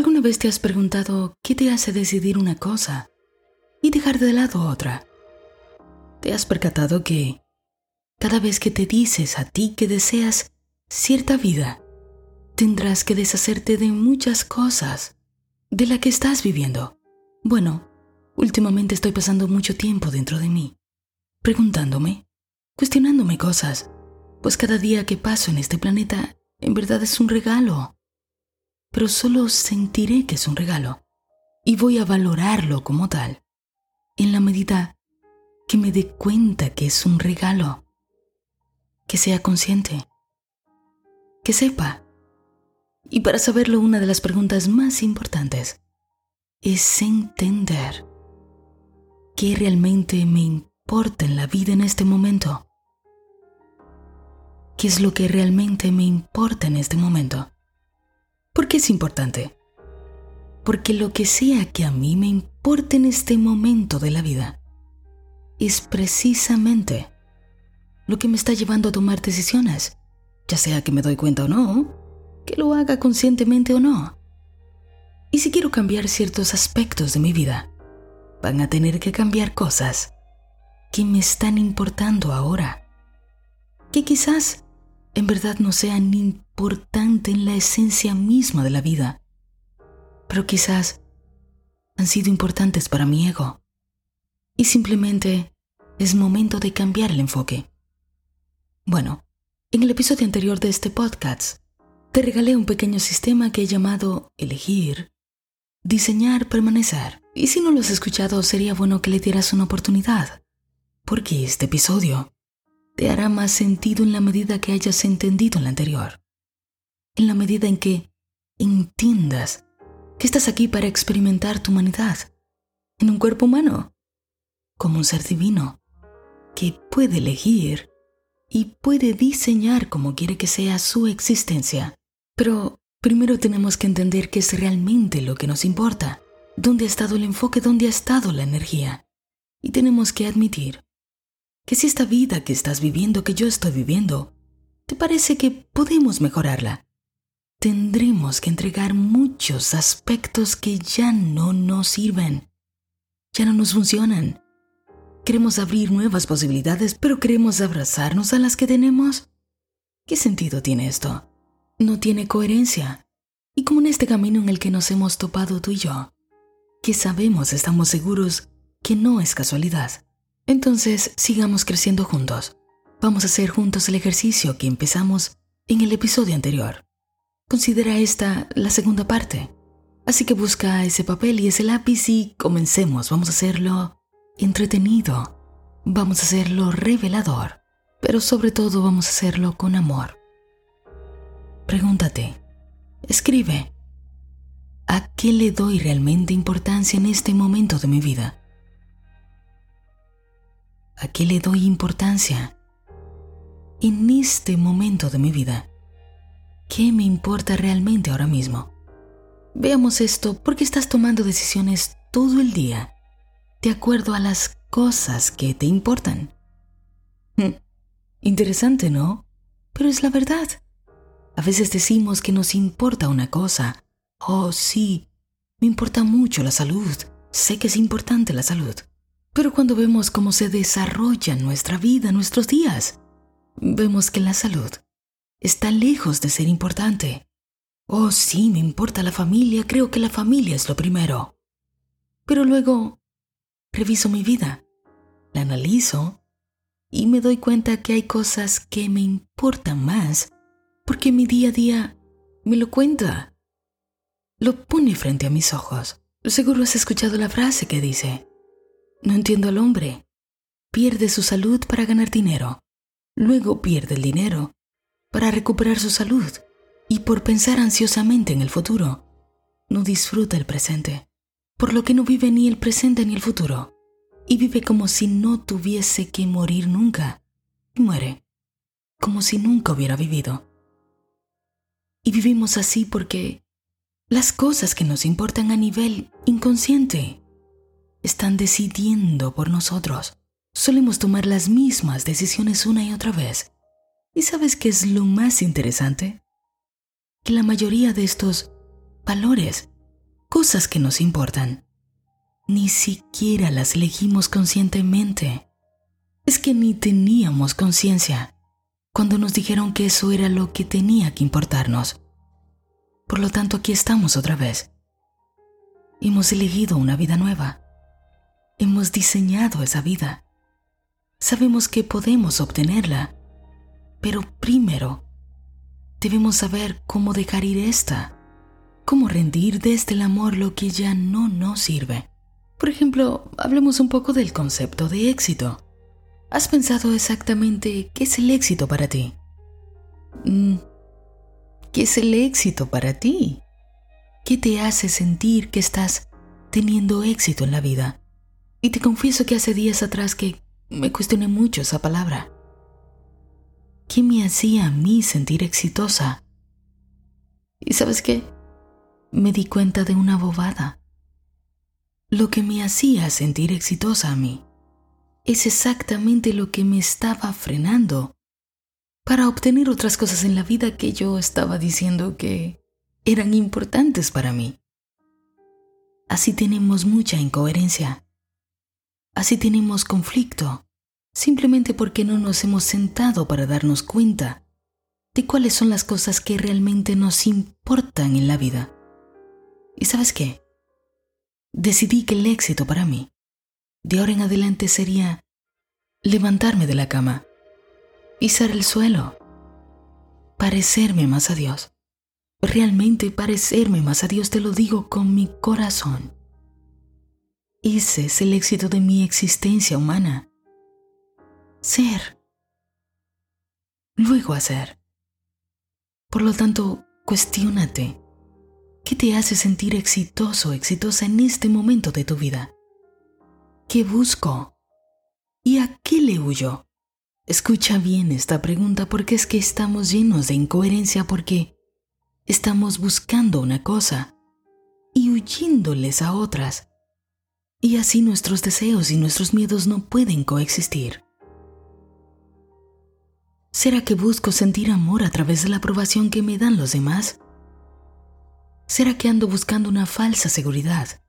¿Alguna vez te has preguntado qué te hace decidir una cosa y dejar de lado otra? ¿Te has percatado que cada vez que te dices a ti que deseas cierta vida, tendrás que deshacerte de muchas cosas de la que estás viviendo? Bueno, últimamente estoy pasando mucho tiempo dentro de mí, preguntándome, cuestionándome cosas, pues cada día que paso en este planeta en verdad es un regalo. Pero solo sentiré que es un regalo y voy a valorarlo como tal, en la medida que me dé cuenta que es un regalo, que sea consciente, que sepa. Y para saberlo, una de las preguntas más importantes es entender qué realmente me importa en la vida en este momento. ¿Qué es lo que realmente me importa en este momento? ¿Por qué es importante? Porque lo que sea que a mí me importe en este momento de la vida es precisamente lo que me está llevando a tomar decisiones, ya sea que me doy cuenta o no, que lo haga conscientemente o no. Y si quiero cambiar ciertos aspectos de mi vida, van a tener que cambiar cosas que me están importando ahora, que quizás en verdad no sean importantes en la esencia misma de la vida, pero quizás han sido importantes para mi ego. Y simplemente es momento de cambiar el enfoque. Bueno, en el episodio anterior de este podcast, te regalé un pequeño sistema que he llamado elegir, diseñar, permanecer. Y si no lo has escuchado, sería bueno que le dieras una oportunidad, porque este episodio te hará más sentido en la medida que hayas entendido el anterior, en la medida en que entiendas que estás aquí para experimentar tu humanidad en un cuerpo humano, como un ser divino, que puede elegir y puede diseñar como quiere que sea su existencia. Pero primero tenemos que entender qué es realmente lo que nos importa dónde ha estado el enfoque, dónde ha estado la energía. Y tenemos que admitir que si esta vida que estás viviendo, que yo estoy viviendo, te parece que podemos mejorarla, tendremos que entregar muchos aspectos que ya no nos sirven, ya no nos funcionan. Queremos abrir nuevas posibilidades, pero queremos abrazarnos a las que tenemos. ¿Qué sentido tiene esto? No tiene coherencia. Y como en este camino en el que nos hemos topado tú y yo, que sabemos, estamos seguros que no es casualidad. Entonces, sigamos creciendo juntos. Vamos a hacer juntos el ejercicio que empezamos en el episodio anterior. Considera esta la segunda parte. Así que busca ese papel y ese lápiz y comencemos. Vamos a hacerlo entretenido. Vamos a hacerlo revelador. Pero sobre todo vamos a hacerlo con amor. Pregúntate. Escribe. ¿A qué le doy realmente importancia en este momento de mi vida? ¿A qué le doy importancia en este momento de mi vida? ¿Qué me importa realmente ahora mismo? Veamos esto porque estás tomando decisiones todo el día de acuerdo a las cosas que te importan. Hmm, interesante, ¿no? Pero es la verdad. A veces decimos que nos importa una cosa Oh, sí, me importa mucho la salud. Sé que es importante la salud. Pero cuando vemos cómo se desarrolla nuestra vida, nuestros días, vemos que la salud está lejos de ser importante. Oh, sí, me importa la familia, creo que la familia es lo primero. Pero luego reviso mi vida, la analizo y me doy cuenta que hay cosas que me importan más porque mi día a día me lo cuenta lo pone frente a mis ojos. Seguro has escuchado la frase que dice, no entiendo al hombre. Pierde su salud para ganar dinero. Luego pierde el dinero para recuperar su salud. Y por pensar ansiosamente en el futuro, no disfruta el presente. Por lo que no vive ni el presente ni el futuro. Y vive como si no tuviese que morir nunca. Y muere. Como si nunca hubiera vivido. Y vivimos así porque las cosas que nos importan a nivel inconsciente están decidiendo por nosotros. Solemos tomar las mismas decisiones una y otra vez. ¿Y sabes qué es lo más interesante? Que la mayoría de estos valores cosas que nos importan, ni siquiera las elegimos conscientemente. Es que ni teníamos conciencia cuando nos dijeron que eso era lo que tenía que importarnos. Por lo tanto, aquí estamos otra vez. Hemos elegido una vida nueva. Hemos diseñado esa vida. Sabemos que podemos obtenerla, pero primero debemos saber cómo dejar ir esta, cómo rendir desde el amor lo que ya no nos sirve. Por ejemplo, hablemos un poco del concepto de éxito. ¿Has pensado exactamente qué es el éxito para ti? Mm, ¿Qué es el éxito para ti? ¿Qué te hace sentir que estás teniendo éxito en la vida? Y te confieso que hace días atrás que me cuestioné mucho esa palabra. ¿Qué me hacía a mí sentir exitosa? ¿Y sabes qué? Me di cuenta de una bobada. Lo que me hacía sentir exitosa a mí es exactamente lo que me estaba frenando para obtener otras cosas en la vida que yo estaba diciendo que eran importantes para mí. Así tenemos mucha incoherencia. Así tenemos conflicto simplemente porque no nos hemos sentado para darnos cuenta de cuáles son las cosas que realmente nos importan en la vida. ¿Y sabes qué? Decidí que el éxito para mí, de ahora en adelante, sería levantarme de la cama, pisar el suelo, parecerme más a Dios. Realmente parecerme más a Dios, te lo digo con mi corazón. Ese es el éxito de mi existencia humana ser, luego hacer. Por lo tanto, cuestiónate. ¿Qué te hace sentir exitoso o exitosa en este momento de tu vida? ¿Qué busco? ¿Y a qué le huyo? Escucha bien esta pregunta porque es que estamos llenos de incoherencia porque estamos buscando una cosa y huyéndoles a otras. Y así nuestros deseos y nuestros miedos no pueden coexistir. ¿Será que busco sentir amor a través de la aprobación que me dan los demás? ¿Será que ando buscando una falsa seguridad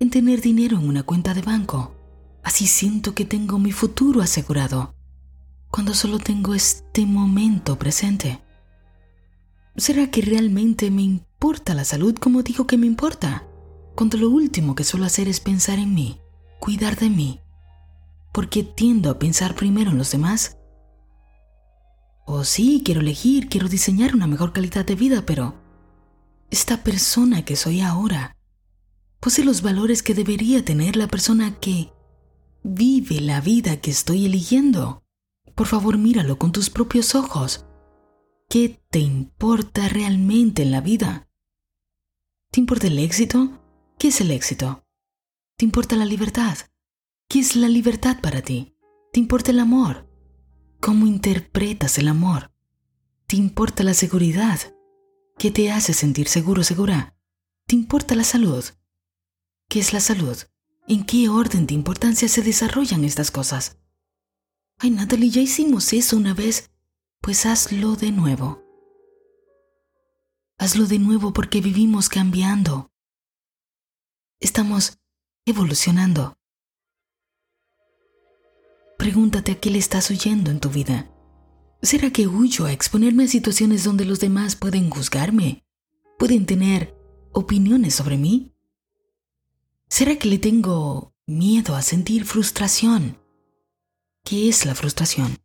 en tener dinero en una cuenta de banco? Así siento que tengo mi futuro asegurado, cuando solo tengo este momento presente. ¿Será que realmente me importa la salud como digo que me importa? Cuando lo último que suelo hacer es pensar en mí, cuidar de mí, porque tiendo a pensar primero en los demás o sí, quiero elegir, quiero diseñar una mejor calidad de vida, pero esta persona que soy ahora posee los valores que debería tener la persona que vive la vida que estoy eligiendo. Por favor, míralo con tus propios ojos. ¿Qué te importa realmente en la vida? ¿Te importa el éxito? ¿Qué es el éxito? ¿Te importa la libertad? ¿Qué es la libertad para ti? ¿Te importa el amor? ¿Cómo interpretas el amor? ¿Te importa la seguridad? ¿Qué te hace sentir seguro, segura? ¿Te importa la salud? ¿Qué es la salud? ¿En qué orden de importancia se desarrollan estas cosas? Ay, Natalie, ya hicimos eso una vez. Pues hazlo de nuevo. Hazlo de nuevo porque vivimos cambiando. Estamos evolucionando. Pregúntate a qué le estás huyendo en tu vida. ¿Será que huyo a exponerme a situaciones donde los demás pueden juzgarme? ¿Pueden tener opiniones sobre mí? ¿Será que le tengo miedo a sentir frustración? ¿Qué es la frustración?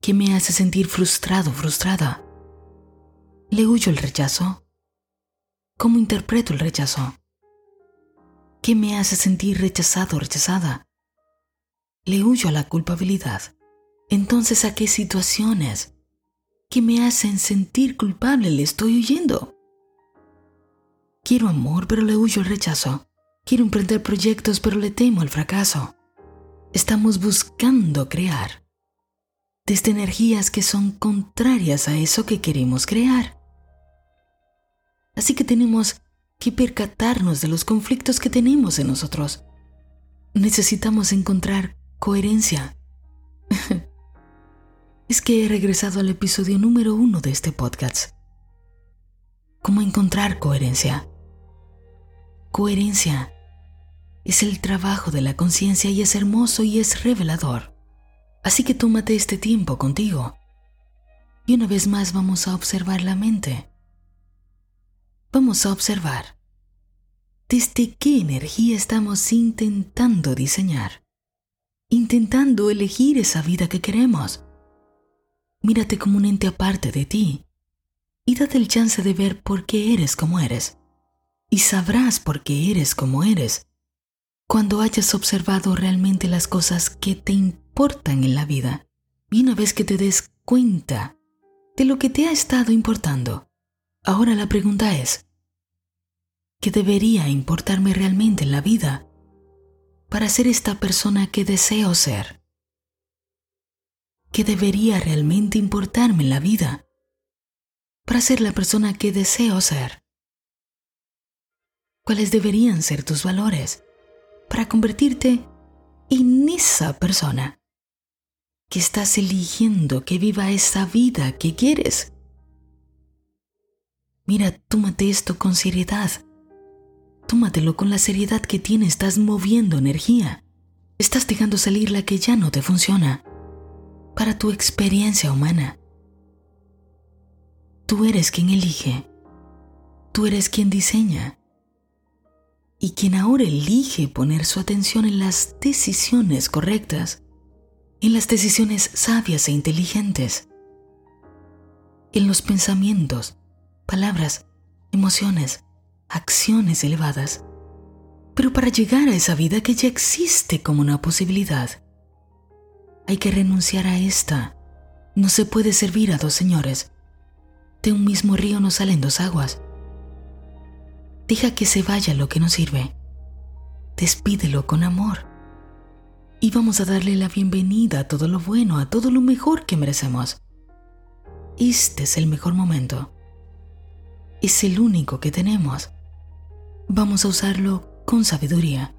¿Qué me hace sentir frustrado, frustrada? ¿Le huyo el rechazo? ¿Cómo interpreto el rechazo? ¿Qué me hace sentir rechazado, rechazada? le huyo a la culpabilidad. Entonces, ¿a qué situaciones que me hacen sentir culpable le estoy huyendo? Quiero amor, pero le huyo al rechazo. Quiero emprender proyectos, pero le temo al fracaso. Estamos buscando crear desde energías que son contrarias a eso que queremos crear. Así que tenemos que percatarnos de los conflictos que tenemos en nosotros. Necesitamos encontrar coherencia. es que he regresado al episodio número uno de este podcast. ¿Cómo encontrar coherencia? coherencia. Es el trabajo de la conciencia y es hermoso y es revelador. Así que tómate este tiempo contigo. Y una vez más vamos a observar la mente. Vamos a observar desde qué energía estamos intentando diseñar, intentando elegir esa vida que queremos. Mírate como un ente aparte de ti y date el chance de ver por qué eres como eres. Y sabrás por qué eres como eres cuando hayas observado realmente las cosas que te importan en la vida. Y una vez que te des cuenta de lo que te ha estado importando, ahora la pregunta es, ¿qué debería importarme realmente en la vida para ser esta persona que deseo ser? ¿Qué debería realmente importarme en la vida para ser la persona que deseo ser? ¿Cuáles deberían ser tus valores para convertirte en esa persona que estás eligiendo que viva esa vida que quieres? Mira, tómate esto con seriedad. Tómatelo con la seriedad que tiene, estás moviendo energía. Estás dejando salir la que ya no te funciona para tu experiencia humana. Tú eres quien elige. Tú eres quien diseña. Y quien ahora elige poner su atención en las decisiones correctas, en las decisiones sabias e inteligentes, en los pensamientos, palabras, emociones, acciones elevadas. Pero para llegar a esa vida que ya existe como una posibilidad, hay que renunciar a esta. No se puede servir a dos señores de un mismo río no salen dos aguas. Deja que se vaya lo que no sirve. Despídelo con amor. Y vamos a darle la bienvenida a todo lo bueno, a todo lo mejor que merecemos. Este es el mejor momento. Es el único que tenemos. Vamos a usarlo con sabiduría.